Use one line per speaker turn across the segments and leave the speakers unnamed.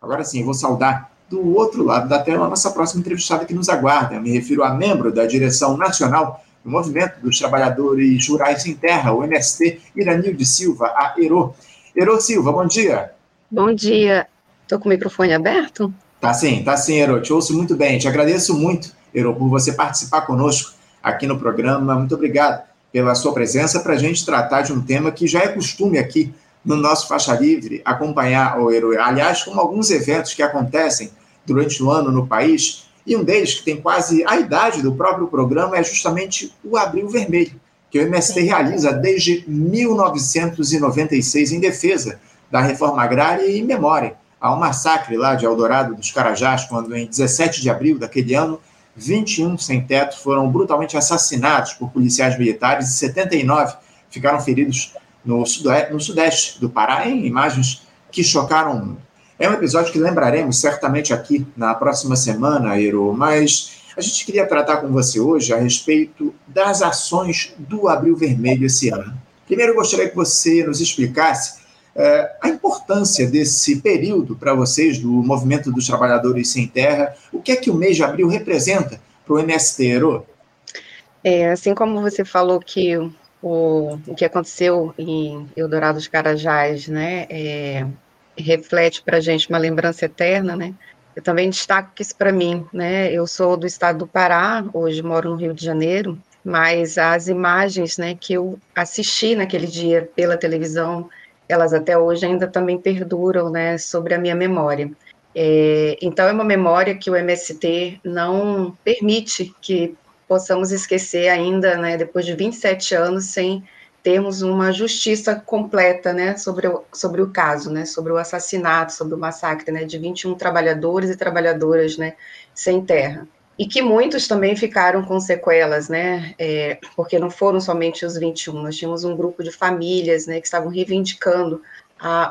Agora sim, eu vou saudar do outro lado da tela a nossa próxima entrevistada que nos aguarda. Eu me refiro a membro da direção nacional do Movimento dos Trabalhadores Rurais Sem Terra, o MST, Iranilde Silva, a ERO. ERO Silva, bom dia.
Bom dia. Estou com o microfone aberto?
Tá sim, tá sim, Ero. Te ouço muito bem. Te agradeço muito, Ero, por você participar conosco aqui no programa. Muito obrigado pela sua presença para a gente tratar de um tema que já é costume aqui no nosso Faixa Livre acompanhar o Ero. Aliás, como alguns eventos que acontecem durante o ano no país, e um deles, que tem quase a idade do próprio programa, é justamente o Abril Vermelho, que o MST realiza desde 1996 em defesa da reforma agrária e em memória ao massacre lá de Eldorado dos Carajás, quando em 17 de abril daquele ano, 21 sem-teto foram brutalmente assassinados por policiais militares e 79 ficaram feridos no sudeste, no sudeste do Pará, em imagens que chocaram o mundo. É um episódio que lembraremos certamente aqui na próxima semana, Ero, mas a gente queria tratar com você hoje a respeito das ações do Abril Vermelho esse ano. Primeiro, eu gostaria que você nos explicasse é, a importância desse período para vocês do Movimento dos Trabalhadores Sem Terra, o que é que o mês de abril representa para o MST, Ero?
É, assim como você falou que o, o que aconteceu em Eldorado dos Carajás, né, é, reflete para a gente uma lembrança eterna, né, eu também destaco isso para mim, né, eu sou do estado do Pará, hoje moro no Rio de Janeiro, mas as imagens, né, que eu assisti naquele dia pela televisão, elas até hoje ainda também perduram, né, sobre a minha memória. É, então, é uma memória que o MST não permite que possamos esquecer ainda, né, depois de 27 anos, sem termos uma justiça completa, né, sobre o, sobre o caso, né, sobre o assassinato, sobre o massacre, né, de 21 trabalhadores e trabalhadoras, né, sem terra e que muitos também ficaram com sequelas, né, é, porque não foram somente os 21, nós tínhamos um grupo de famílias, né, que estavam reivindicando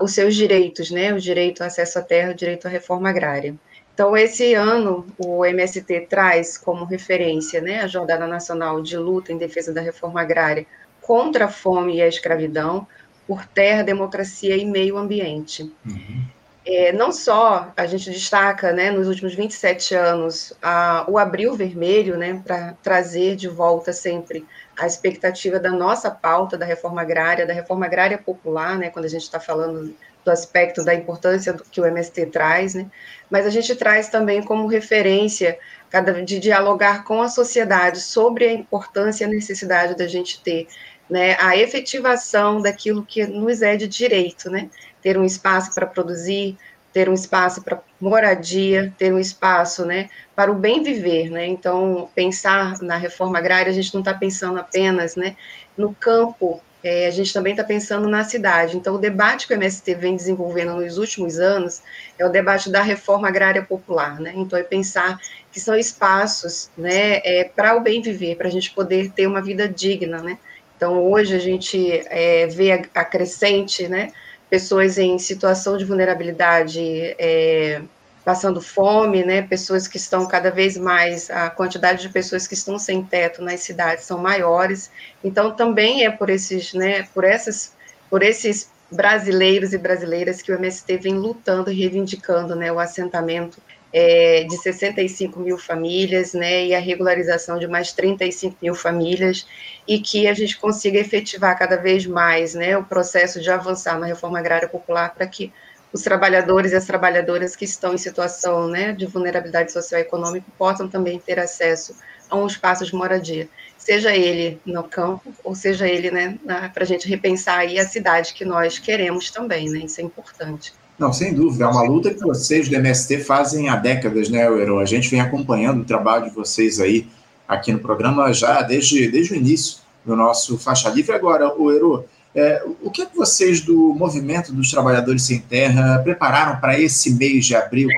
os seus direitos, né, o direito ao acesso à terra, o direito à reforma agrária. Então, esse ano, o MST traz como referência, né, a Jornada Nacional de Luta em Defesa da Reforma Agrária contra a Fome e a Escravidão, por terra, democracia e meio ambiente. Uhum. É, não só a gente destaca, né, nos últimos 27 anos, a, o Abril Vermelho, né, para trazer de volta sempre a expectativa da nossa pauta da reforma agrária, da reforma agrária popular, né, quando a gente está falando do aspecto da importância que o MST traz, né, mas a gente traz também como referência cada, de dialogar com a sociedade sobre a importância e a necessidade da gente ter né, a efetivação daquilo que nos é de direito, né, ter um espaço para produzir, ter um espaço para moradia, ter um espaço, né, para o bem viver, né, então pensar na reforma agrária, a gente não está pensando apenas, né, no campo, é, a gente também está pensando na cidade, então o debate que o MST vem desenvolvendo nos últimos anos é o debate da reforma agrária popular, né, então é pensar que são espaços, né, é, para o bem viver, para a gente poder ter uma vida digna, né, então hoje a gente é, vê a, a crescente, né, pessoas em situação de vulnerabilidade é, passando fome, né, pessoas que estão cada vez mais, a quantidade de pessoas que estão sem teto nas cidades são maiores, então também é por esses, né, por essas, por esses brasileiros e brasileiras que o MST vem lutando e reivindicando, né, o assentamento é, de 65 mil famílias, né, e a regularização de mais 35 mil famílias, e que a gente consiga efetivar cada vez mais, né, o processo de avançar na reforma agrária popular para que os trabalhadores e as trabalhadoras que estão em situação, né, de vulnerabilidade social e econômica possam também ter acesso a um espaço de moradia, seja ele no campo, ou seja ele, né, para a gente repensar aí a cidade que nós queremos também, né, isso é importante.
Não, sem dúvida. É uma luta que vocês do MST fazem há décadas, né, Euro? A gente vem acompanhando o trabalho de vocês aí aqui no programa já desde, desde o início do nosso Faixa Livre. Agora, o Euro, é, o que, é que vocês do Movimento dos Trabalhadores Sem Terra prepararam para esse mês de abril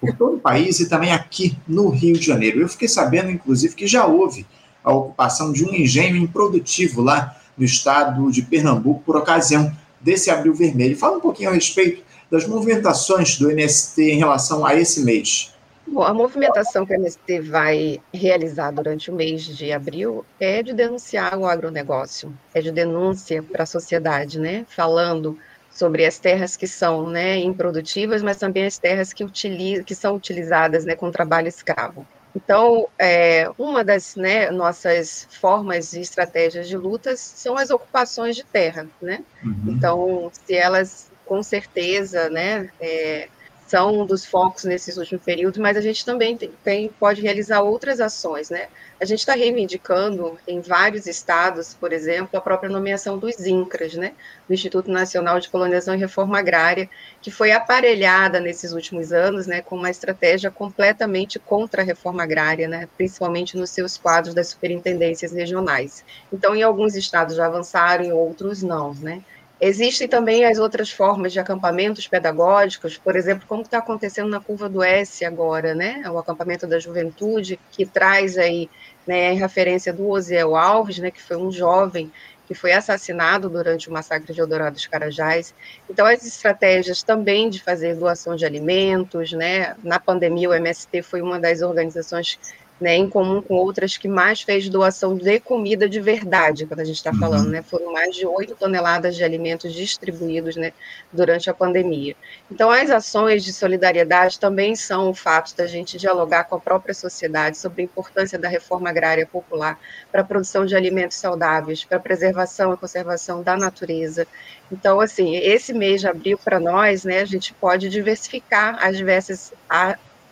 por todo o país e também aqui no Rio de Janeiro? Eu fiquei sabendo, inclusive, que já houve a ocupação de um engenho improdutivo lá no estado de Pernambuco por ocasião desse Abril Vermelho. Fala um pouquinho a respeito das movimentações do MST em relação a esse mês?
Bom, a movimentação que o MST vai realizar durante o mês de abril é de denunciar o agronegócio, é de denúncia para a sociedade, né? Falando sobre as terras que são né, improdutivas, mas também as terras que, utiliza, que são utilizadas né, com trabalho escravo. Então, é, uma das né, nossas formas e estratégias de lutas são as ocupações de terra, né? Uhum. Então, se elas, com certeza, né, é, são um dos focos nesses últimos períodos, mas a gente também tem, tem pode realizar outras ações, né? A gente está reivindicando em vários estados, por exemplo, a própria nomeação dos INCRAS, né? Do Instituto Nacional de Colonização e Reforma Agrária, que foi aparelhada nesses últimos anos, né, com uma estratégia completamente contra a reforma agrária, né? Principalmente nos seus quadros das superintendências regionais. Então, em alguns estados já avançaram, em outros não, né? Existem também as outras formas de acampamentos pedagógicos, por exemplo, como está acontecendo na curva do S agora, né? O acampamento da juventude, que traz aí né, a referência do Osiel Alves, né, que foi um jovem que foi assassinado durante o massacre de Eldorado dos Carajás. Então, as estratégias também de fazer doação de alimentos, né? Na pandemia, o MST foi uma das organizações né, em comum com outras que mais fez doação de comida de verdade, quando a gente está falando, uhum. né, foram mais de 8 toneladas de alimentos distribuídos né, durante a pandemia. Então, as ações de solidariedade também são o fato da gente dialogar com a própria sociedade sobre a importância da reforma agrária popular para a produção de alimentos saudáveis, para a preservação e conservação da natureza. Então, assim, esse mês de abril para nós, né, a gente pode diversificar as diversas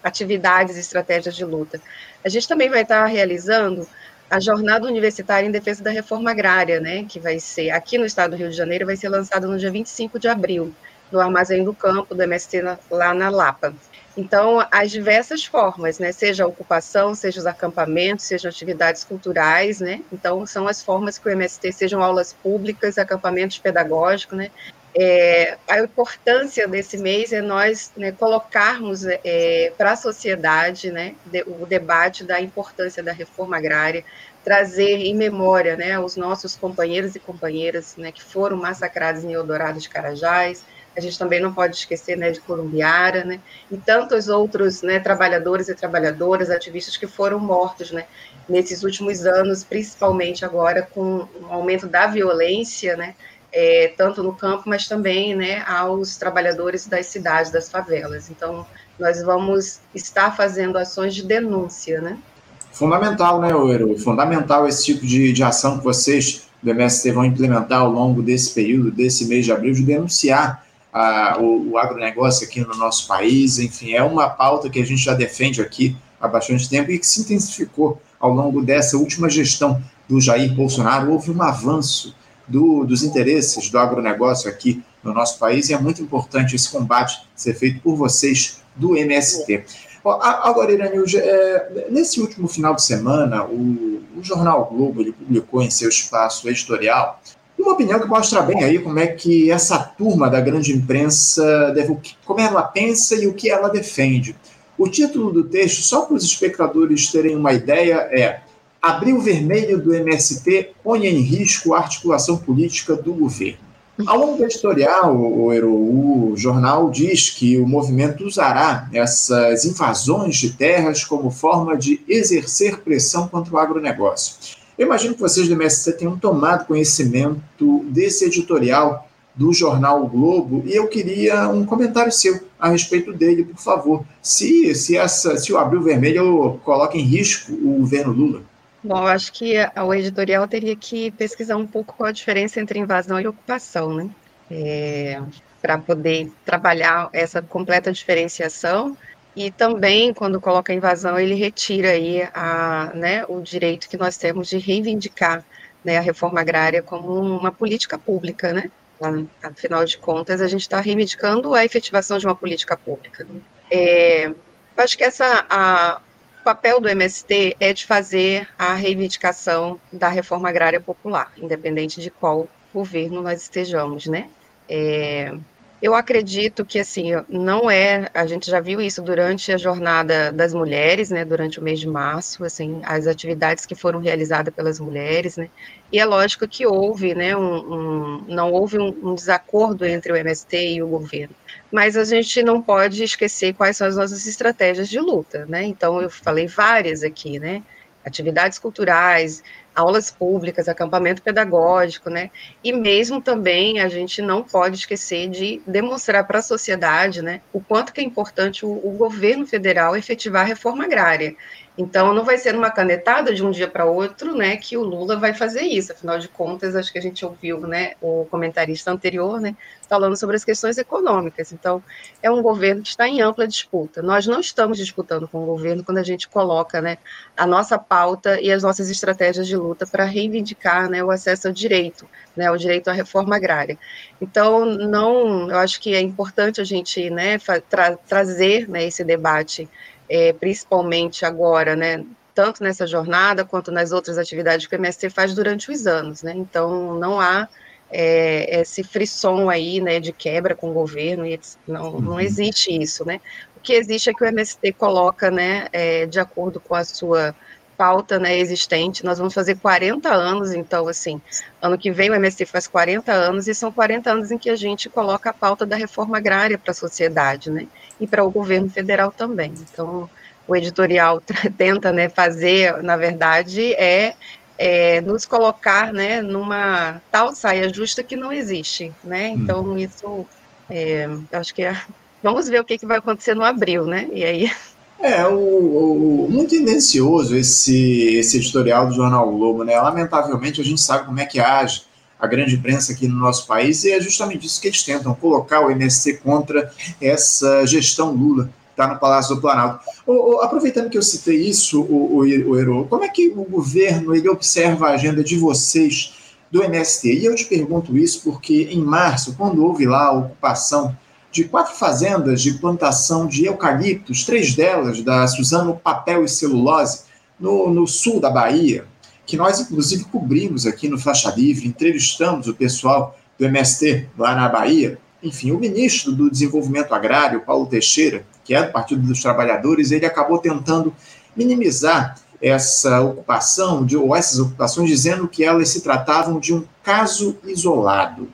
atividades e estratégias de luta. A gente também vai estar realizando a jornada universitária em defesa da reforma agrária, né, que vai ser aqui no estado do Rio de Janeiro, vai ser lançada no dia 25 de abril, no Armazém do Campo do MST lá na Lapa. Então, as diversas formas, né, seja a ocupação, seja os acampamentos, sejam atividades culturais, né, então são as formas que o MST, sejam aulas públicas, acampamentos pedagógicos, né, é, a importância desse mês é nós né, colocarmos é, para a sociedade né, de, o debate da importância da reforma agrária, trazer em memória né, os nossos companheiros e companheiras né, que foram massacrados em Eldorado de Carajás, a gente também não pode esquecer né, de Columbiara, né, e tantos outros trabalhadores e trabalhadoras, ativistas que foram mortos nesses últimos anos, principalmente agora com o aumento da violência, né, é, tanto no campo, mas também né, aos trabalhadores das cidades, das favelas. Então, nós vamos estar fazendo ações de denúncia, né?
Fundamental, né, Oero? Fundamental esse tipo de, de ação que vocês do MST vão implementar ao longo desse período, desse mês de abril, de denunciar a, o, o agronegócio aqui no nosso país. Enfim, é uma pauta que a gente já defende aqui há bastante tempo e que se intensificou ao longo dessa última gestão do Jair Bolsonaro. Houve um avanço do, dos interesses do agronegócio aqui no nosso país, e é muito importante esse combate ser feito por vocês do MST. Agora, Irânio, é, nesse último final de semana, o, o, Jornal Globo ele publicou em seu espaço editorial uma opinião que mostra bem aí como é que essa turma da grande imprensa, deve, como ela pensa e o que ela defende. O título do texto, só para os espectadores terem uma ideia, é Abril vermelho do MST põe em risco a articulação política do governo. Ao longo da editorial, o, o, o jornal diz que o movimento usará essas invasões de terras como forma de exercer pressão contra o agronegócio. Eu imagino que vocês do MST tenham tomado conhecimento desse editorial do jornal o Globo e eu queria um comentário seu a respeito dele, por favor. Se, se, essa, se o Abril Vermelho coloca em risco o governo Lula.
Bom, eu acho que o editorial teria que pesquisar um pouco qual a diferença entre invasão e ocupação, né? É, para poder trabalhar essa completa diferenciação e também quando coloca invasão ele retira aí a, né, o direito que nós temos de reivindicar né, a reforma agrária como uma política pública, né? Afinal de contas, a gente está reivindicando a efetivação de uma política pública. É, acho que essa a, papel do MST é de fazer a reivindicação da reforma agrária popular, independente de qual governo nós estejamos, né? É, eu acredito que, assim, não é, a gente já viu isso durante a jornada das mulheres, né, durante o mês de março, assim, as atividades que foram realizadas pelas mulheres, né, e é lógico que houve, né, um, um não houve um, um, desacordo entre o MST e o governo, mas a gente não pode esquecer quais são as nossas estratégias de luta, né, então eu falei várias aqui, né, atividades culturais, aulas públicas, acampamento pedagógico, né? E mesmo também a gente não pode esquecer de demonstrar para a sociedade, né, o quanto que é importante o, o governo federal efetivar a reforma agrária. Então, não vai ser numa canetada de um dia para outro, né, que o Lula vai fazer isso. Afinal de contas, acho que a gente ouviu, né, o comentarista anterior, né, falando sobre as questões econômicas. Então, é um governo que está em ampla disputa. Nós não estamos disputando com o governo quando a gente coloca, né, a nossa pauta e as nossas estratégias de luta para reivindicar, né, o acesso ao direito, né, o direito à reforma agrária. Então, não, eu acho que é importante a gente, né, tra trazer, né, esse debate é, principalmente agora, né, tanto nessa jornada quanto nas outras atividades que o MST faz durante os anos, né, então não há é, esse frisson aí, né, de quebra com o governo, e não, não uhum. existe isso, né, o que existe é que o MST coloca, né, é, de acordo com a sua pauta, né, existente, nós vamos fazer 40 anos, então, assim, ano que vem o MST faz 40 anos, e são 40 anos em que a gente coloca a pauta da reforma agrária para a sociedade, né, e para o governo federal também. Então, o editorial tenta né, fazer, na verdade, é, é, nos colocar né, numa tal saia justa que não existe. Né? Hum. Então, isso, é, acho que é, vamos ver o que, que vai acontecer no abril, né? E aí.
É, o, o, muito tendencioso esse, esse editorial do Jornal Globo, né? Lamentavelmente, a gente sabe como é que age a grande imprensa aqui no nosso país, e é justamente isso que eles tentam, colocar o MST contra essa gestão Lula está no Palácio do Planalto. O, o, aproveitando que eu citei isso, o, o, Ero, como é que o governo ele observa a agenda de vocês do MST? E eu te pergunto isso porque em março, quando houve lá a ocupação de quatro fazendas de plantação de eucaliptos, três delas da Suzano Papel e Celulose, no, no sul da Bahia, que nós, inclusive, cobrimos aqui no Faixa Livre, entrevistamos o pessoal do MST lá na Bahia. Enfim, o ministro do Desenvolvimento Agrário, Paulo Teixeira, que é do Partido dos Trabalhadores, ele acabou tentando minimizar essa ocupação, de, ou essas ocupações, dizendo que elas se tratavam de um caso isolado.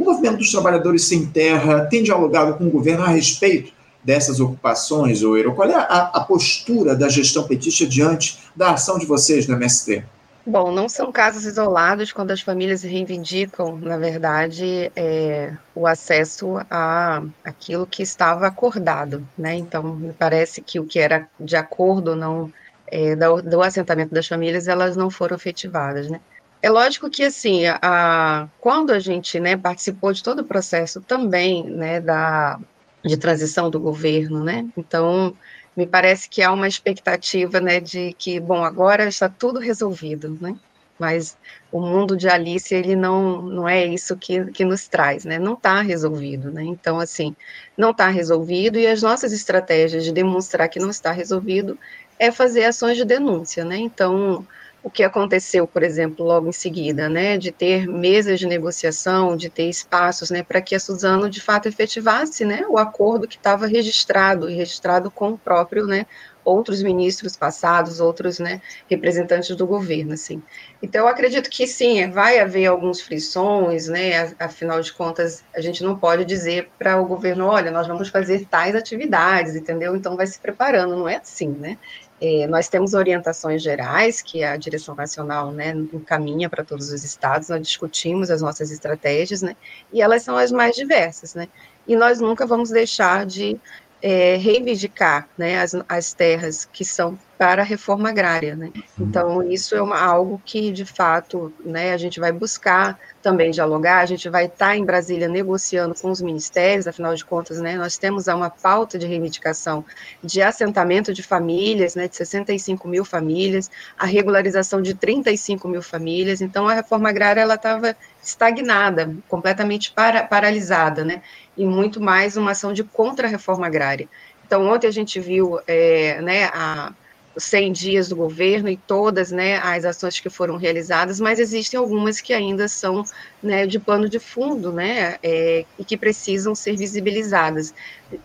O movimento dos trabalhadores sem terra tem dialogado com o governo a respeito dessas ocupações, Oeiro? Qual é a, a postura da gestão petista diante da ação de vocês no MST?
Bom, não são casos isolados quando as famílias reivindicam, na verdade, é, o acesso a aquilo que estava acordado, né? Então, me parece que o que era de acordo não é, do, do, assentamento das famílias, elas não foram efetivadas, né? É lógico que, assim, a, quando a gente né, participou de todo o processo também, né, da, de transição do governo, né? Então, me parece que há uma expectativa, né, de que, bom, agora está tudo resolvido, né? Mas o mundo de Alice, ele não, não é isso que, que nos traz, né? Não está resolvido, né? Então, assim, não está resolvido e as nossas estratégias de demonstrar que não está resolvido é fazer ações de denúncia, né? Então, o que aconteceu, por exemplo, logo em seguida, né, de ter mesas de negociação, de ter espaços, né, para que a Suzano de fato efetivasse, né, o acordo que estava registrado e registrado com o próprio, né, outros ministros passados, outros, né, representantes do governo, assim. Então, eu acredito que sim, vai haver alguns frições, né, afinal de contas, a gente não pode dizer para o governo, olha, nós vamos fazer tais atividades, entendeu? Então, vai se preparando, não é assim, né? É, nós temos orientações gerais que a direção nacional né, encaminha para todos os estados, nós discutimos as nossas estratégias, né, e elas são as mais diversas, né, e nós nunca vamos deixar de é, reivindicar né, as, as terras que são para a reforma agrária. Né? Uhum. Então, isso é uma, algo que, de fato, né, a gente vai buscar também dialogar, a gente vai estar em Brasília negociando com os ministérios, afinal de contas, né, nós temos uma pauta de reivindicação de assentamento de famílias, né, de 65 mil famílias, a regularização de 35 mil famílias, então a reforma agrária ela estava estagnada, completamente para, paralisada, né, e muito mais uma ação de contra-reforma agrária. Então, ontem a gente viu é, né, a, 100 dias do governo e todas né, as ações que foram realizadas, mas existem algumas que ainda são né, de pano de fundo né, é, e que precisam ser visibilizadas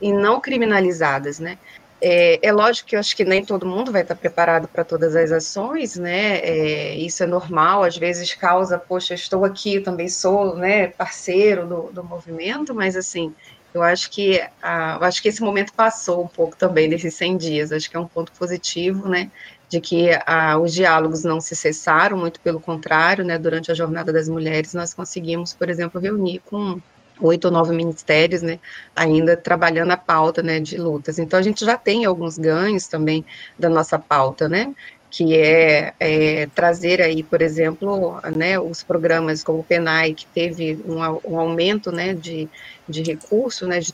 e não criminalizadas. Né. É, é, lógico que eu acho que nem todo mundo vai estar preparado para todas as ações, né? É, isso é normal, às vezes causa, poxa, estou aqui, também sou né, parceiro do, do movimento, mas assim, Eu acho que a, eu acho que esse momento passou um pouco também desses 100 dias. Acho que é um ponto positivo, né? De que a, os diálogos não se cessaram, muito pelo contrário, né? Durante a jornada das mulheres, nós conseguimos, por exemplo, reunir com oito ou nove ministérios, né, ainda trabalhando a pauta, né, de lutas. Então a gente já tem alguns ganhos também da nossa pauta, né, que é, é, trazer aí, por exemplo, né, os programas como o PENAI, que teve um, um aumento né, de, de recurso, né, de,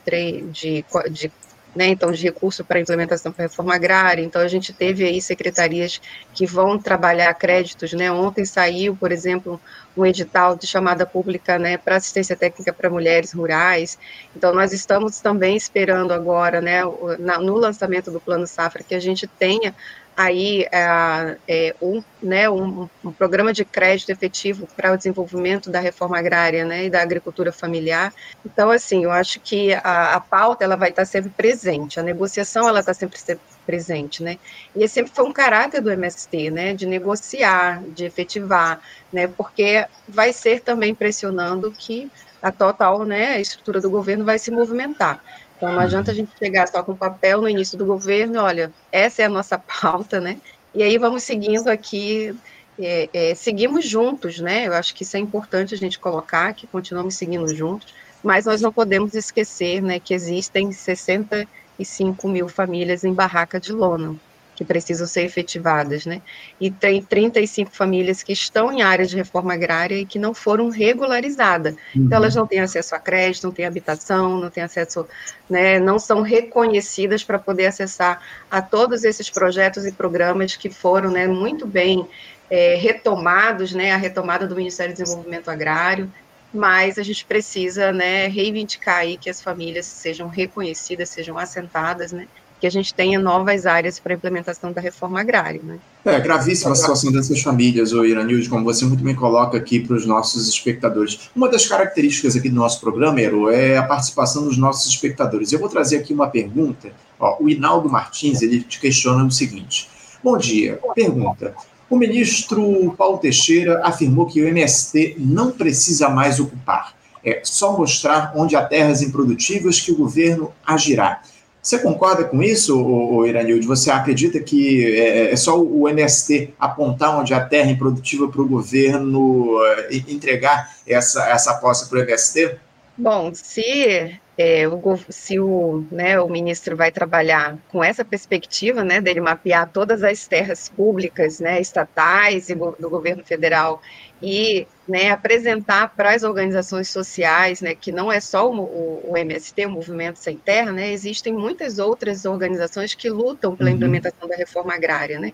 de, de né, então, de recurso para implementação para reforma agrária. Então, a gente teve aí secretarias que vão trabalhar créditos, né, ontem saiu, por exemplo, um edital de chamada pública, né, para assistência técnica para mulheres rurais. Então, nós estamos também esperando agora, né, no lançamento do Plano Safra, que a gente tenha aí é, é, um, né, um, um, programa de crédito efetivo para o desenvolvimento da reforma agrária né, e da agricultura familiar. Então, assim, eu acho que a, a pauta ela vai estar sempre presente, a negociação ela está sempre presente, né? E sempre foi um caráter do MST, né, de negociar, de efetivar, né, porque vai ser também pressionando que a total, né, a estrutura do governo vai se movimentar. Então, não adianta a gente chegar só com papel no início do governo, olha, essa é a nossa pauta, né? E aí vamos seguindo aqui, é, é, seguimos juntos, né? Eu acho que isso é importante a gente colocar, que continuamos seguindo juntos, mas nós não podemos esquecer, né, que existem 65 mil famílias em barraca de lona que precisam ser efetivadas, né? E tem 35 famílias que estão em áreas de reforma agrária e que não foram regularizadas. Uhum. Então, elas não têm acesso a crédito, não têm habitação, não têm acesso, né, não são reconhecidas para poder acessar a todos esses projetos e programas que foram, né, muito bem é, retomados, né, a retomada do Ministério do Desenvolvimento Agrário, mas a gente precisa, né, reivindicar aí que as famílias sejam reconhecidas, sejam assentadas, né, que a gente tenha novas áreas para a implementação da reforma agrária. Né?
É gravíssima a situação dessas famílias, o Iranilde, como você muito bem coloca aqui para os nossos espectadores. Uma das características aqui do nosso programa, Ero, é a participação dos nossos espectadores. Eu vou trazer aqui uma pergunta. Ó, o Inaldo Martins ele te questiona o seguinte: Bom dia. Pergunta. O ministro Paulo Teixeira afirmou que o MST não precisa mais ocupar. É só mostrar onde há terras improdutivas que o governo agirá. Você concorda com isso, Iranilde? Você acredita que é, é só o MST apontar onde a terra é improdutiva para o governo é, entregar essa, essa posse para o MST?
Bom, se é, o, se o, né, o ministro vai trabalhar com essa perspectiva, né, dele mapear todas as terras públicas, né, estatais e do governo federal e né, apresentar para as organizações sociais, né, que não é só o, o, o, MST, o Movimento Sem Terra, né, existem muitas outras organizações que lutam pela uhum. implementação da reforma agrária, né.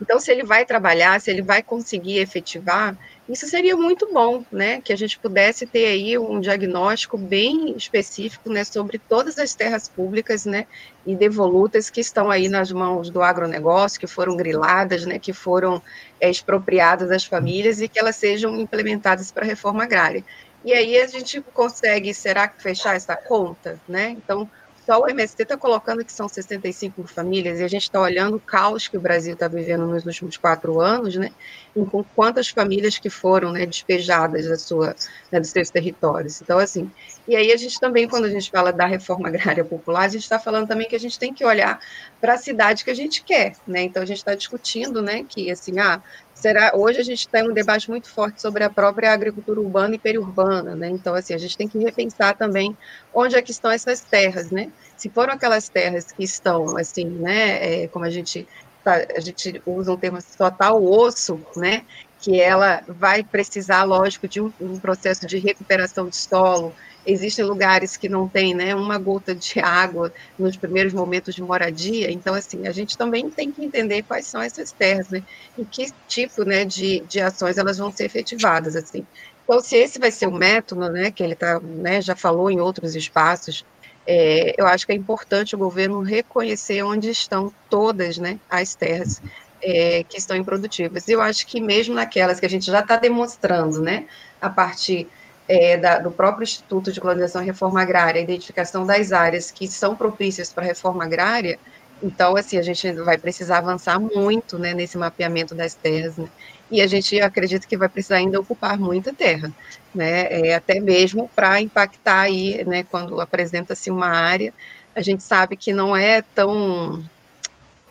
Então, se ele vai trabalhar, se ele vai conseguir efetivar, isso seria muito bom, né, que a gente pudesse ter aí um diagnóstico bem específico, né, sobre todas as terras públicas, né, e devolutas que estão aí nas mãos do agronegócio, que foram griladas, né, que foram é, expropriadas das famílias e que elas sejam implementadas para a reforma agrária. E aí a gente consegue, será que fechar essa conta, né? Então, só o MST está colocando que são 65 famílias, e a gente está olhando o caos que o Brasil está vivendo nos últimos quatro anos, né? E com quantas famílias que foram né, despejadas da sua, né, dos seus territórios. Então, assim, e aí a gente também, quando a gente fala da reforma agrária popular, a gente está falando também que a gente tem que olhar para a cidade que a gente quer, né? Então, a gente está discutindo, né, que, assim, ah, será hoje a gente tem um debate muito forte sobre a própria agricultura urbana e periurbana, né? Então assim a gente tem que repensar também onde é que estão essas terras, né? Se foram aquelas terras que estão assim, né? É, como a gente tá, a gente usa um termo total osso, né? Que ela vai precisar, lógico, de um, um processo de recuperação de solo, Existem lugares que não tem né, uma gota de água nos primeiros momentos de moradia, então, assim, a gente também tem que entender quais são essas terras, né, e que tipo né, de, de ações elas vão ser efetivadas, assim. Então, se esse vai ser o método, né, que ele tá, né, já falou em outros espaços, é, eu acho que é importante o governo reconhecer onde estão todas né, as terras é, que estão improdutivas. Eu acho que mesmo naquelas que a gente já está demonstrando, né, a partir é, da, do próprio Instituto de Colonização e Reforma Agrária, a identificação das áreas que são propícias para a reforma agrária, Então, assim, a gente vai precisar avançar muito né, nesse mapeamento das terras, né? e a gente acredita que vai precisar ainda ocupar muita terra, né? É, até mesmo para impactar aí, né, quando apresenta-se uma área, a gente sabe que não é tão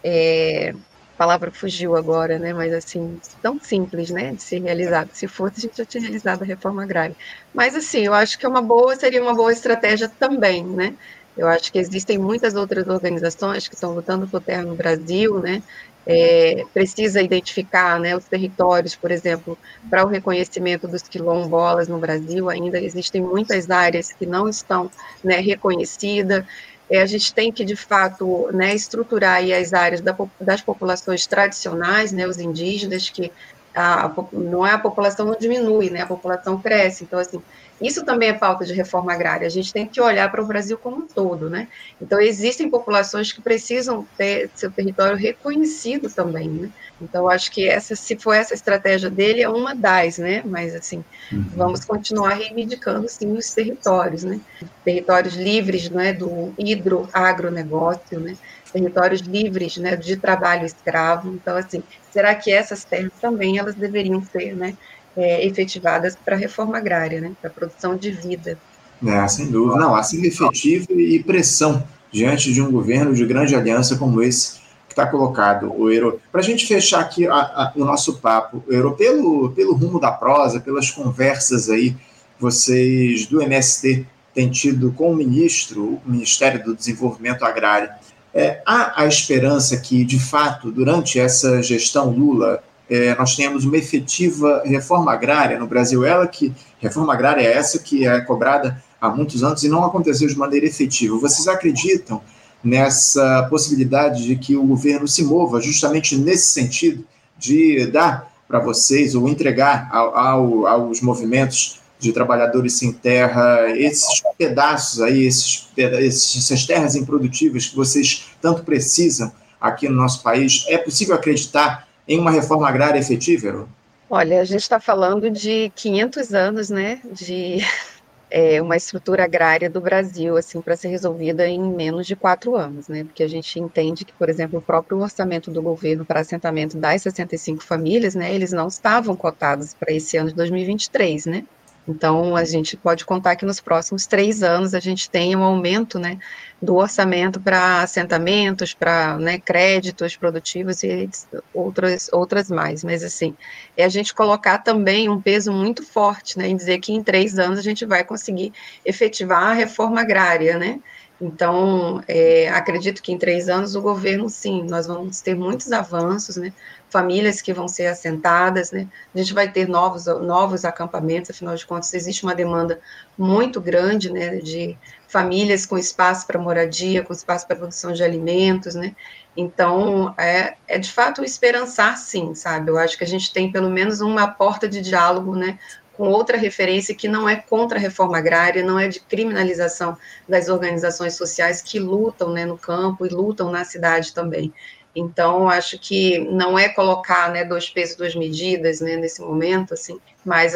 é, palavra fugiu agora, né? Mas assim, tão simples, né? De ser realizado. Se fosse, a gente já tinha realizado a reforma agrária. Mas assim, eu acho que é uma boa, seria uma boa estratégia também, né? Eu acho que existem muitas outras organizações que estão lutando por terra no Brasil, né? É, precisa identificar né, os territórios, por exemplo, para o reconhecimento dos quilombolas no Brasil, ainda existem muitas áreas que não estão né, reconhecidas, é, a gente tem que, de fato, né, estruturar as áreas da, das populações tradicionais, né, os indígenas, que a, não é a população não diminui, né, a população cresce. Então, assim, isso também é pauta de reforma agrária. A gente tem que olhar para o Brasil como um todo, né? Então, existem populações que precisam ter seu território reconhecido também, né? Então, acho que essa, se for essa estratégia dele, é uma das, né? Mas, assim, uhum. vamos continuar reivindicando, sim, os territórios, né? Territórios livres, não é? Do hidro-agronegócio, né? Territórios livres, né? De trabalho escravo. Então, assim, será que essas terras também, elas deveriam ser, né? É, efetivadas para a reforma agrária, né, para a produção de vida.
É, sem dúvida. Não, assim efetivo e pressão diante de um governo de grande aliança como esse que está colocado, o Euro. Para a gente fechar aqui a, a, o nosso papo, Euro, pelo, pelo rumo da prosa, pelas conversas aí, vocês do MST têm tido com o ministro, o Ministério do Desenvolvimento Agrário, é, há a esperança que, de fato, durante essa gestão Lula, é, nós temos uma efetiva reforma agrária no Brasil. Ela que reforma agrária é essa que é cobrada há muitos anos e não aconteceu de maneira efetiva. Vocês acreditam nessa possibilidade de que o governo se mova justamente nesse sentido de dar para vocês ou entregar ao, ao, aos movimentos de trabalhadores sem terra esses pedaços aí, esses, essas terras improdutivas que vocês tanto precisam aqui no nosso país? É possível acreditar em uma reforma agrária efetiva,
Olha, a gente está falando de 500 anos, né, de é, uma estrutura agrária do Brasil, assim, para ser resolvida em menos de quatro anos, né, porque a gente entende que, por exemplo, o próprio orçamento do governo para assentamento das 65 famílias, né, eles não estavam cotados para esse ano de 2023, né, então, a gente pode contar que nos próximos três anos a gente tem um aumento né, do orçamento para assentamentos, para né, créditos produtivos e outras, outras mais. Mas, assim, é a gente colocar também um peso muito forte né, em dizer que em três anos a gente vai conseguir efetivar a reforma agrária, né? Então, é, acredito que em três anos o governo, sim, nós vamos ter muitos avanços, né? Famílias que vão ser assentadas, né? A gente vai ter novos, novos acampamentos, afinal de contas, existe uma demanda muito grande, né, de famílias com espaço para moradia, com espaço para produção de alimentos, né? Então, é, é de fato esperançar, sim, sabe? Eu acho que a gente tem pelo menos uma porta de diálogo, né, com outra referência que não é contra a reforma agrária, não é de criminalização das organizações sociais que lutam né, no campo e lutam na cidade também. Então, acho que não é colocar né, dois pesos, duas medidas né, nesse momento, assim, mas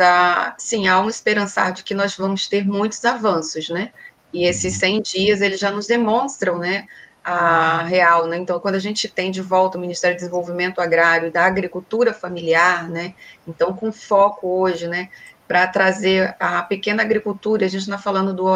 sim, há um esperançar de que nós vamos ter muitos avanços, né? E esses 100 dias, eles já nos demonstram, né, a real, né? Então, quando a gente tem de volta o Ministério do Desenvolvimento Agrário da Agricultura Familiar, né? Então, com foco hoje, né, para trazer a pequena agricultura, a gente não está falando do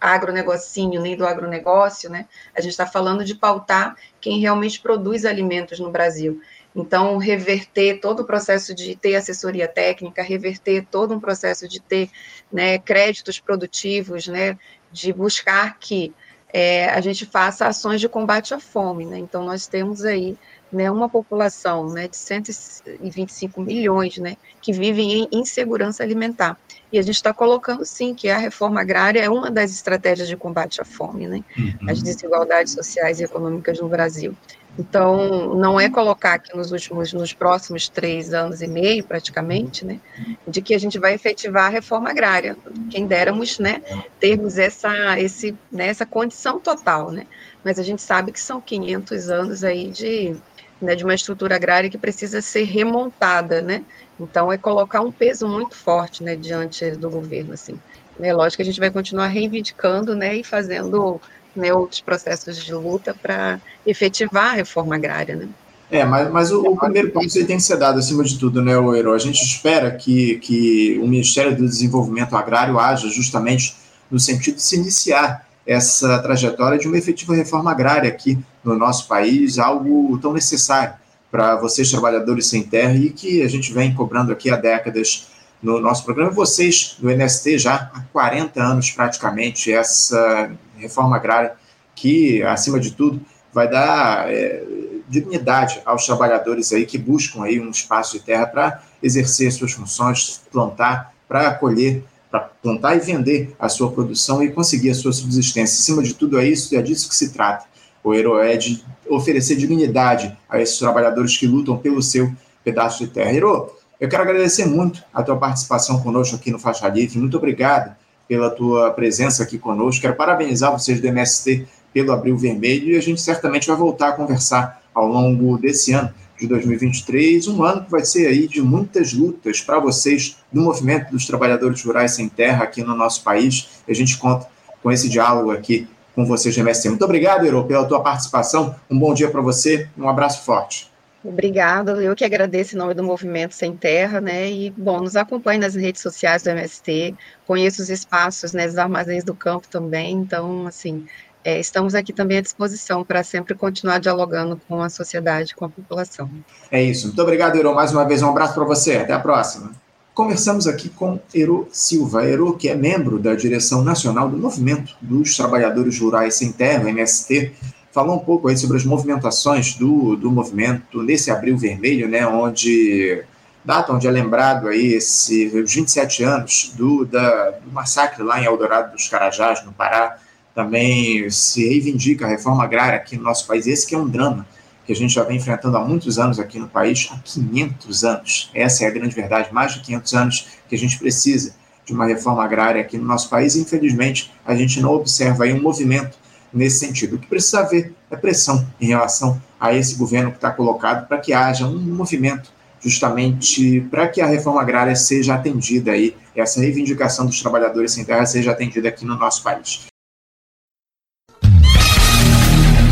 agronegocinho, nem do agronegócio, né? A gente está falando de pautar quem realmente produz alimentos no Brasil. Então, reverter todo o processo de ter assessoria técnica, reverter todo um processo de ter né, créditos produtivos, né, de buscar que é, a gente faça ações de combate à fome. Né? Então, nós temos aí né, uma população né, de 125 milhões né, que vivem em insegurança alimentar. E a gente está colocando, sim, que a reforma agrária é uma das estratégias de combate à fome, né, uhum. as desigualdades sociais e econômicas no Brasil. Então, não é colocar que nos últimos, nos próximos três anos e meio, praticamente, né, de que a gente vai efetivar a reforma agrária. Quem déramos, né, termos essa, esse, né, essa condição total, né, mas a gente sabe que são 500 anos aí de, né, de uma estrutura agrária que precisa ser remontada, né? Então é colocar um peso muito forte, né, diante do governo, assim. É lógico que a gente vai continuar reivindicando, né, e fazendo né, outros processos de luta para efetivar a reforma agrária, né?
É, mas, mas o, o, primeiro passo tem que ser dado acima de tudo, né, Oero? A gente espera que, que o Ministério do Desenvolvimento Agrário haja justamente no sentido de se iniciar essa trajetória de uma efetiva reforma agrária aqui no nosso país, algo tão necessário para vocês, trabalhadores sem terra, e que a gente vem cobrando aqui há décadas no nosso programa. Vocês, do MST, já há 40 anos praticamente, essa reforma agrária que, acima de tudo, vai dar é, dignidade aos trabalhadores aí que buscam aí um espaço de terra para exercer suas funções, plantar, para colher, para plantar e vender a sua produção e conseguir a sua subsistência. Acima de tudo é isso, é disso que se trata. O Herói é de oferecer dignidade a esses trabalhadores que lutam pelo seu pedaço de terra. Herói, eu quero agradecer muito a tua participação conosco aqui no Faixa Livre. Muito obrigado pela tua presença aqui conosco. Quero parabenizar vocês do MST pelo Abril Vermelho e a gente certamente vai voltar a conversar ao longo desse ano de 2023, um ano que vai ser aí de muitas lutas para vocês do movimento dos trabalhadores rurais sem terra aqui no nosso país. A gente conta com esse diálogo aqui com vocês MST. Muito obrigado, Euro, pela tua participação. Um bom dia para você, um abraço forte.
Obrigada, eu que agradeço em nome do Movimento Sem Terra, né, e, bom, nos acompanhe nas redes sociais do MST, conheça os espaços, né, os armazéns do campo também, então, assim, é, estamos aqui também à disposição para sempre continuar dialogando com a sociedade, com a população.
É isso. Muito obrigado, Ero. Mais uma vez, um abraço para você. Até a próxima. Conversamos aqui com Ero Silva. Ero, que é membro da direção nacional do Movimento dos Trabalhadores Rurais Sem Terra, MST, falou um pouco aí sobre as movimentações do, do movimento nesse abril vermelho, né, onde data onde é lembrado aí esses 27 anos do, da, do massacre lá em Eldorado dos Carajás, no Pará, também se reivindica a reforma agrária aqui no nosso país. Esse que é um drama que a gente já vem enfrentando há muitos anos aqui no país, há 500 anos. Essa é a grande verdade, mais de 500 anos que a gente precisa de uma reforma agrária aqui no nosso país. Infelizmente, a gente não observa aí um movimento nesse sentido. O que precisa haver é pressão em relação a esse governo que está colocado para que haja um movimento justamente para que a reforma agrária seja atendida aí, essa reivindicação dos trabalhadores sem terra seja atendida aqui no nosso país.